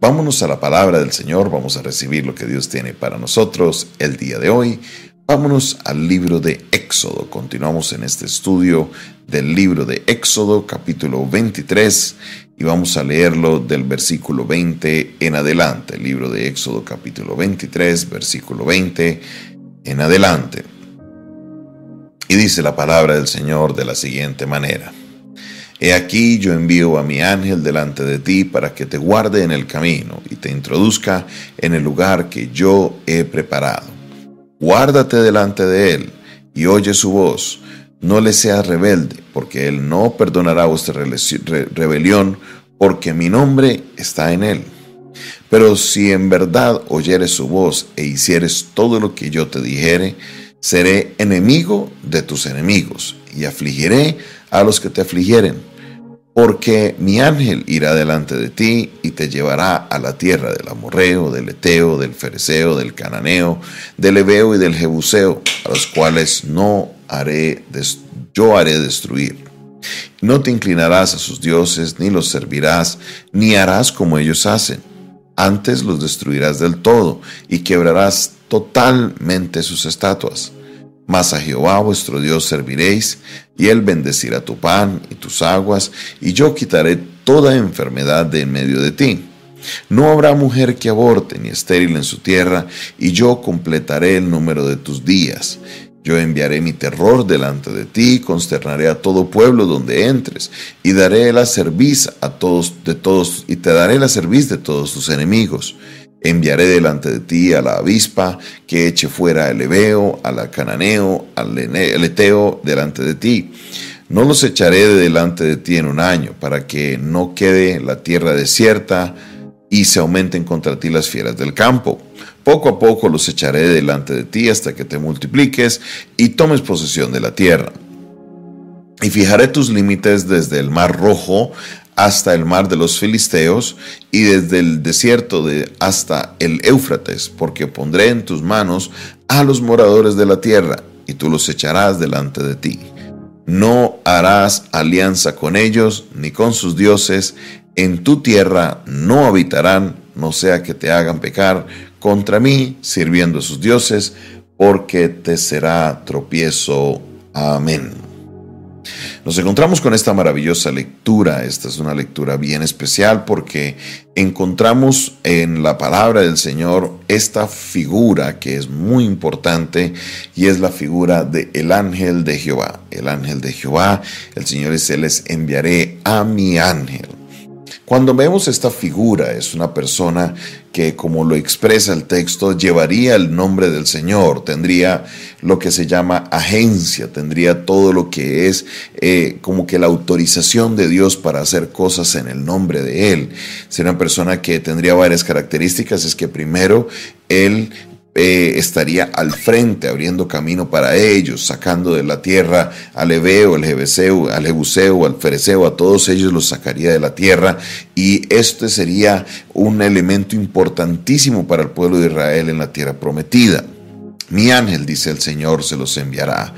Vámonos a la palabra del Señor, vamos a recibir lo que Dios tiene para nosotros el día de hoy. Vámonos al libro de Éxodo. Continuamos en este estudio del libro de Éxodo, capítulo 23, y vamos a leerlo del versículo 20 en adelante. El libro de Éxodo, capítulo 23, versículo 20 en adelante. Y dice la palabra del Señor de la siguiente manera. He aquí yo envío a mi ángel delante de ti para que te guarde en el camino y te introduzca en el lugar que yo he preparado. Guárdate delante de él y oye su voz. No le seas rebelde, porque él no perdonará vuestra rebelión, porque mi nombre está en él. Pero si en verdad oyeres su voz e hicieres todo lo que yo te dijere, seré enemigo de tus enemigos y afligiré a los que te afligieren porque mi ángel irá delante de ti y te llevará a la tierra del amorreo, del eteo, del fereceo, del cananeo, del ebeo y del jebuseo, a los cuales no haré, yo haré destruir. No te inclinarás a sus dioses, ni los servirás, ni harás como ellos hacen. Antes los destruirás del todo y quebrarás totalmente sus estatuas. Mas a Jehová vuestro Dios serviréis, y él bendecirá tu pan y tus aguas, y yo quitaré toda enfermedad de en medio de ti. No habrá mujer que aborte ni estéril en su tierra, y yo completaré el número de tus días. Yo enviaré mi terror delante de ti, consternaré a todo pueblo donde entres, y daré la cerviz a todos de todos, y te daré la cerviz de todos tus enemigos Enviaré delante de ti a la avispa que eche fuera el Ebeo, al Cananeo, al Eteo delante de ti. No los echaré de delante de ti en un año, para que no quede la tierra desierta y se aumenten contra ti las fieras del campo. Poco a poco los echaré delante de ti hasta que te multipliques y tomes posesión de la tierra. Y fijaré tus límites desde el mar rojo hasta el mar de los filisteos y desde el desierto de hasta el Éufrates, porque pondré en tus manos a los moradores de la tierra y tú los echarás delante de ti. No harás alianza con ellos ni con sus dioses, en tu tierra no habitarán, no sea que te hagan pecar contra mí sirviendo a sus dioses, porque te será tropiezo. Amén. Nos encontramos con esta maravillosa lectura. Esta es una lectura bien especial porque encontramos en la palabra del Señor esta figura que es muy importante y es la figura del el ángel de Jehová. El ángel de Jehová, el Señor dice, les enviaré a mi ángel. Cuando vemos esta figura, es una persona que, como lo expresa el texto, llevaría el nombre del Señor, tendría lo que se llama agencia, tendría todo lo que es eh, como que la autorización de Dios para hacer cosas en el nombre de Él. Sería una persona que tendría varias características, es que primero Él eh, estaría al frente, abriendo camino para ellos, sacando de la tierra al Ebeo, al Jebuseo, al Jebuseo, al Fereceo, a todos ellos los sacaría de la tierra. Y este sería un elemento importantísimo para el pueblo de Israel en la tierra prometida. Mi ángel, dice el Señor, se los enviará.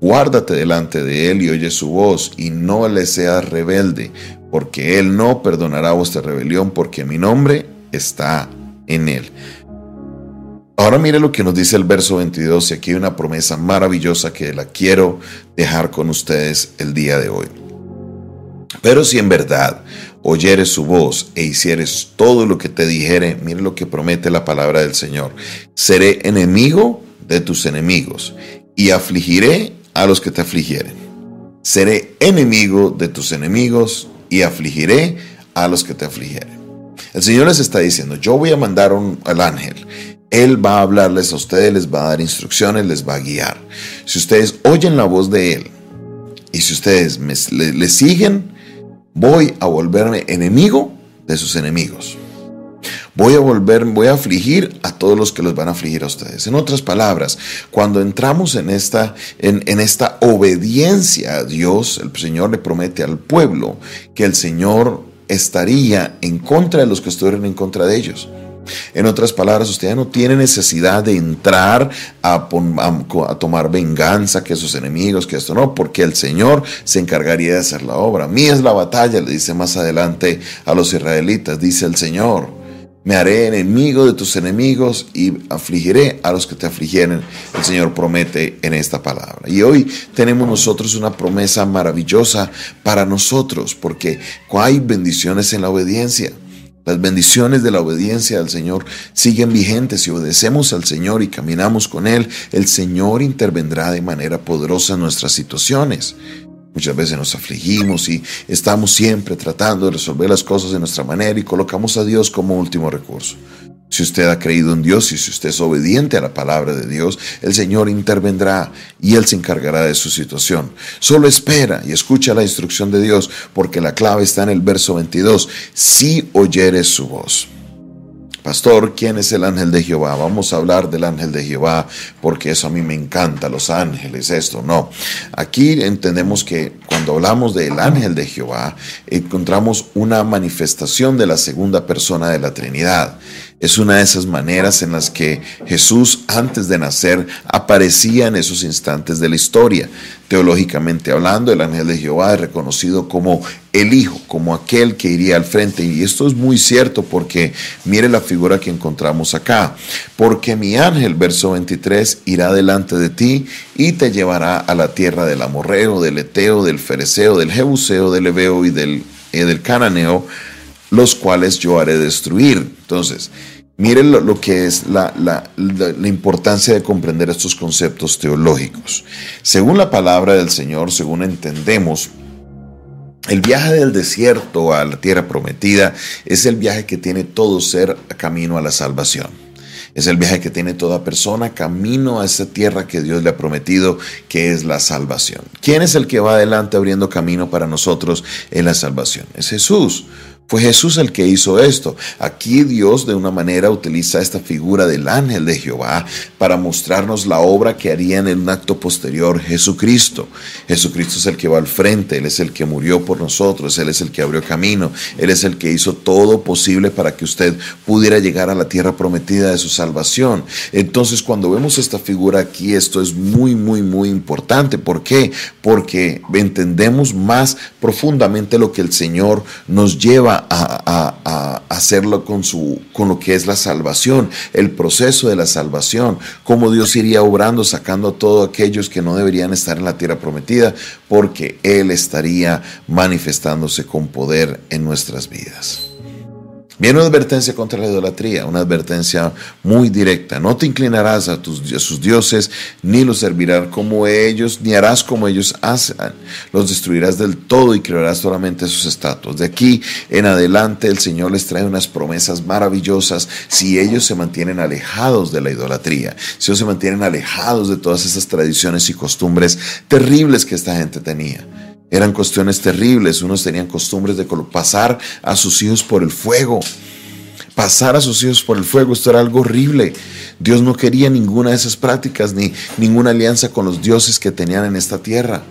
Guárdate delante de él y oye su voz, y no le seas rebelde, porque él no perdonará vuestra rebelión, porque mi nombre está en él. Ahora mire lo que nos dice el verso 22 y aquí hay una promesa maravillosa que la quiero dejar con ustedes el día de hoy. Pero si en verdad oyeres su voz e hicieres todo lo que te dijere, mire lo que promete la palabra del Señor, seré enemigo de tus enemigos y afligiré a los que te afligieren. Seré enemigo de tus enemigos y afligiré a los que te afligieren. El Señor les está diciendo, yo voy a mandar un, al ángel él va a hablarles a ustedes, les va a dar instrucciones, les va a guiar. Si ustedes oyen la voz de Él y si ustedes le, siguen, voy a volverme enemigo de sus enemigos. Voy a volver, voy a afligir a todos los que los van a afligir a ustedes. En otras palabras, cuando entramos en esta, en esta obediencia a Dios, el Señor le promete al pueblo que el Señor estaría en contra de los que estuvieron en contra de ellos. En otras palabras, usted ya no tiene necesidad de entrar a, tomar venganza que sus enemigos, que esto no, porque el Señor se encargaría de hacer la obra. Mí es la batalla, le dice más adelante a los israelitas, dice el Señor. Me haré enemigo de tus enemigos y afligiré a los que te afligieren. El Señor promete en esta palabra. Y hoy tenemos nosotros una promesa maravillosa para nosotros porque hay bendiciones en la obediencia. Las bendiciones de la obediencia al Señor siguen vigentes. Si obedecemos al Señor y caminamos con Él, el Señor intervendrá de manera poderosa en nuestras situaciones. Muchas veces nos afligimos y estamos siempre tratando de resolver las cosas de nuestra manera y colocamos a Dios como último recurso. Si usted ha creído en Dios y si usted es obediente a la palabra de Dios, el Señor intervendrá y Él se encargará de su situación. Solo espera y escucha la instrucción de Dios, porque la clave está en el verso 22. Si oyeres su voz. Pastor, ¿quién es el ángel de Jehová? Vamos a hablar del ángel de Jehová porque eso a mí me encanta, los ángeles, esto, no. Aquí entendemos que cuando hablamos del ángel de Jehová, encontramos una manifestación de la segunda persona de la Trinidad. Es una de esas maneras en las que Jesús antes de nacer aparecía en esos instantes de la historia. Teológicamente hablando, el ángel de Jehová es reconocido como el Hijo, como aquel que iría al frente. Y esto es muy cierto porque mire la figura que encontramos acá. Porque mi ángel, verso 23, irá delante de ti y te llevará a la tierra del amorreo, del eteo, del fereceo, del jebuseo, del ebeo y del, eh, del cananeo, los cuales yo haré destruir. Entonces, Miren lo, que es la, importancia de comprender estos conceptos teológicos. Según la palabra del Señor, según entendemos, el viaje del desierto a la tierra prometida es el viaje que tiene todo ser camino a la salvación. Es el viaje que tiene toda persona camino a esa tierra que Dios le ha prometido, que es la salvación. ¿Quién es el que va adelante abriendo camino para nosotros en la salvación? Es Jesús. Fue Jesús el que hizo esto. Aquí Dios de una manera utiliza esta figura del ángel de Jehová para mostrarnos la obra que haría en un acto posterior Jesucristo. Jesucristo es el que va al frente, Él es el que murió por nosotros, Él es el que abrió camino, Él es el que hizo todo posible para que usted pudiera llegar a la tierra prometida de su salvación. Entonces cuando vemos esta figura aquí, esto es muy, muy, muy importante. ¿Por qué? Porque entendemos más profundamente lo que el Señor nos lleva a, hacerlo con, su, con lo que es la salvación, el proceso de la salvación, cómo Dios iría obrando, sacando a todos aquellos que no deberían estar en la tierra prometida, porque Él estaría manifestándose con poder en nuestras vidas. Viene una advertencia contra la idolatría, una advertencia muy directa. No te inclinarás a, tus, sus dioses, ni los servirás como ellos, ni harás como ellos hacen. Los destruirás del todo y crearás solamente sus estatuas. De aquí en adelante el Señor les trae unas promesas maravillosas si ellos se mantienen alejados de la idolatría, si ellos se mantienen alejados de todas esas tradiciones y costumbres terribles que esta gente tenía. Eran cuestiones terribles. Unos tenían costumbres de pasar a sus hijos por el fuego. Pasar a sus hijos por el fuego, esto era algo horrible. Dios no quería ninguna de esas prácticas ni ninguna alianza con los dioses que tenían en esta tierra.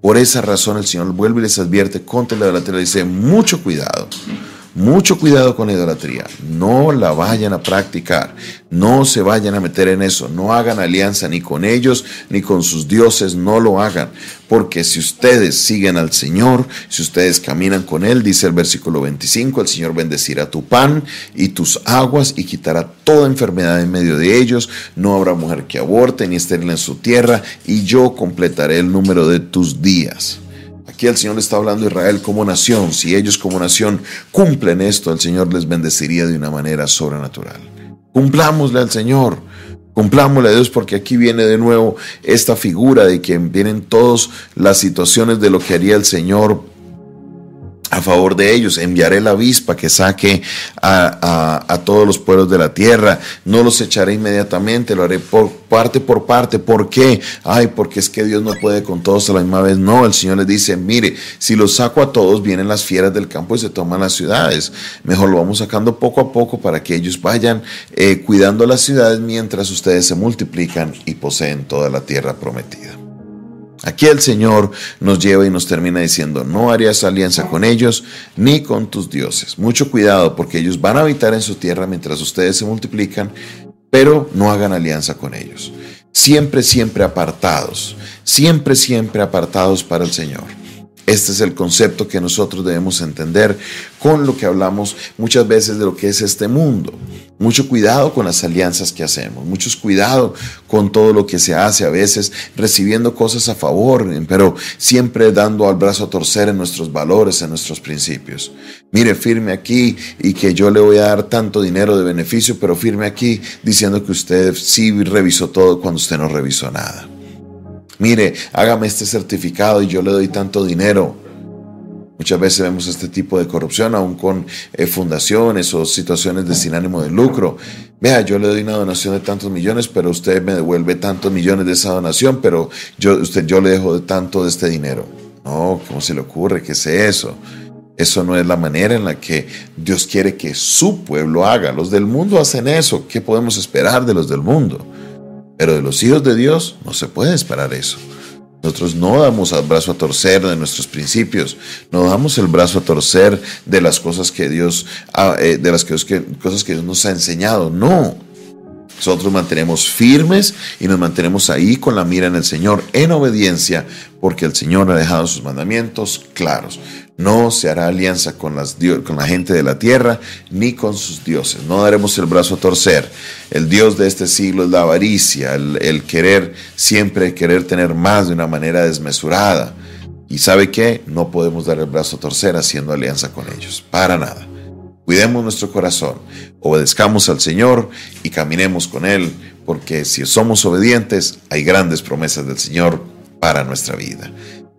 Por esa razón el Señor vuelve y les advierte contra la idolatría. Dice, mucho cuidado. Mucho cuidado con la idolatría. No la vayan a practicar. No se vayan a meter en eso. No hagan alianza ni con ellos ni con sus dioses. No lo hagan. Porque si ustedes siguen al Señor, si ustedes caminan con Él, dice el versículo 25, el Señor bendecirá tu pan y tus aguas y quitará toda enfermedad en medio de ellos. No habrá mujer que aborte ni estéril en su tierra y yo completaré el número de tus días. Aquí el Señor está hablando a Israel como nación. Si ellos como nación cumplen esto, el Señor les bendeciría de una manera sobrenatural. Cumplámosle al Señor. Cumplámosle a Dios porque aquí viene de nuevo esta figura de que vienen todas las situaciones de lo que haría el Señor a favor de ellos. Enviaré la avispa que saque a, todos los pueblos de la tierra. No los echaré inmediatamente, lo haré por parte por parte. ¿Por qué? Ay, porque es que Dios no puede con todos a la misma vez. No, el Señor les dice, mire, si los saco a todos, vienen las fieras del campo y se toman las ciudades. Mejor lo vamos sacando poco a poco para que ellos vayan eh, cuidando las ciudades mientras ustedes se multiplican y poseen toda la tierra prometida. Aquí el Señor nos lleva y nos termina diciendo, no harías alianza con ellos ni con tus dioses. Mucho cuidado porque ellos van a habitar en su tierra mientras ustedes se multiplican, pero no hagan alianza con ellos. Siempre, siempre apartados, siempre, siempre apartados para el Señor. Este es el concepto que nosotros debemos entender con lo que hablamos muchas veces de lo que es este mundo. Mucho cuidado con las alianzas que hacemos, mucho cuidado con todo lo que se hace, a veces recibiendo cosas a favor, pero siempre dando al brazo a torcer en nuestros valores, en nuestros principios. Mire, firme aquí y que yo le voy a dar tanto dinero de beneficio, pero firme aquí diciendo que usted sí revisó todo cuando usted no revisó nada mire, hágame este certificado y yo le doy tanto dinero. Muchas veces vemos este tipo de corrupción, aún con eh, fundaciones o situaciones de sin ánimo de lucro. Vea, yo le doy una donación de tantos millones, pero usted me devuelve tantos millones de esa donación, pero yo, usted, yo le dejo de tanto de este dinero. No, ¿cómo se le ocurre? ¿Qué es eso? Eso no es la manera en la que Dios quiere que su pueblo haga. Los del mundo hacen eso. ¿Qué podemos esperar de los del mundo? Pero de los hijos de Dios no se puede esperar eso. Nosotros no damos el brazo a torcer de nuestros principios, no damos el brazo a torcer de las cosas que Dios, eh, de las cosas que Dios nos ha enseñado. No, nosotros mantenemos firmes y nos mantenemos ahí con la mira en el Señor, en obediencia, porque el Señor ha dejado sus mandamientos claros. No se hará alianza con, las, con la gente de la tierra ni con sus dioses. No daremos el brazo a torcer. El Dios de este siglo es la avaricia, el, el querer siempre querer tener más de una manera desmesurada. Y sabe qué? No podemos dar el brazo a torcer haciendo alianza con ellos. Para nada. Cuidemos nuestro corazón, obedezcamos al Señor y caminemos con Él, porque si somos obedientes, hay grandes promesas del Señor para nuestra vida.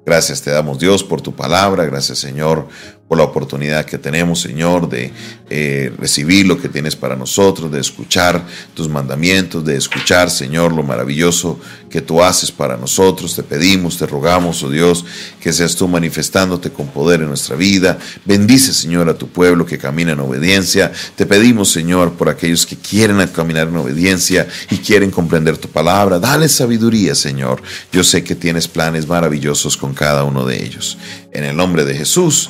Gracias te damos Dios por tu palabra, gracias Señor la oportunidad que tenemos, Señor, de eh, recibir lo que tienes para nosotros, de escuchar tus mandamientos, de escuchar, Señor, lo maravilloso que tú haces para nosotros. Te pedimos, te rogamos, oh Dios, que seas tú manifestándote con poder en nuestra vida. Bendice, Señor, a tu pueblo que camina en obediencia. Te pedimos, Señor, por aquellos que quieren caminar en obediencia y quieren comprender tu palabra. Dale sabiduría, Señor. Yo sé que tienes planes maravillosos con cada uno de ellos. En el nombre de Jesús.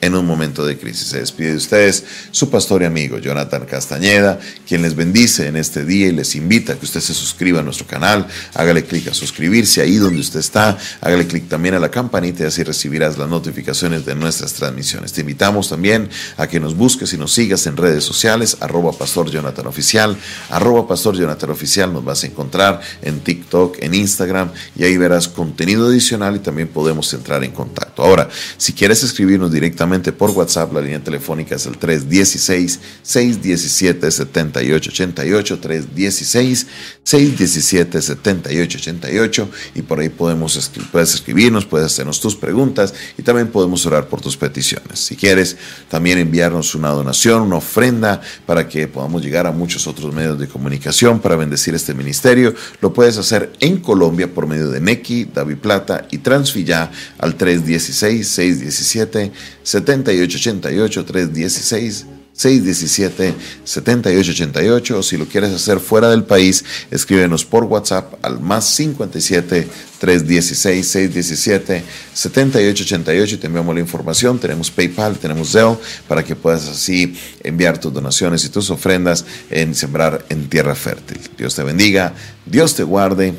en un momento de crisis. Se despide de ustedes su pastor y amigo Jonathan Castañeda, quien les bendice en este día y les invita a que usted se suscriba a nuestro canal, hágale clic a suscribirse ahí donde usted está, hágale clic también a la campanita y así recibirás las notificaciones de nuestras transmisiones. Te invitamos también a que nos busques y nos sigas en redes sociales, arroba pastor Jonathan Oficial, arroba pastor Jonathan Oficial, nos vas a encontrar en TikTok, en Instagram y ahí verás contenido adicional y también podemos entrar en contacto. Ahora, si quieres escribirnos directamente, por WhatsApp. La línea telefónica es el 316-617-7888, 316-617-7888 y por ahí podemos puedes escribirnos, puedes hacernos tus preguntas y también podemos orar por tus peticiones. Si quieres también enviarnos una donación, una ofrenda para que podamos llegar a muchos otros medios de comunicación para bendecir este ministerio, lo puedes hacer en Colombia por medio de Nequi, David Plata y Transfilla al 316 617 7888 316 617 7888 o si lo quieres hacer fuera del país, escríbenos por WhatsApp al más 57 316 617 7888 y te enviamos la información. Tenemos PayPal, tenemos Zelle para que puedas así enviar tus donaciones y tus ofrendas en sembrar en tierra fértil. Dios te bendiga, Dios te guarde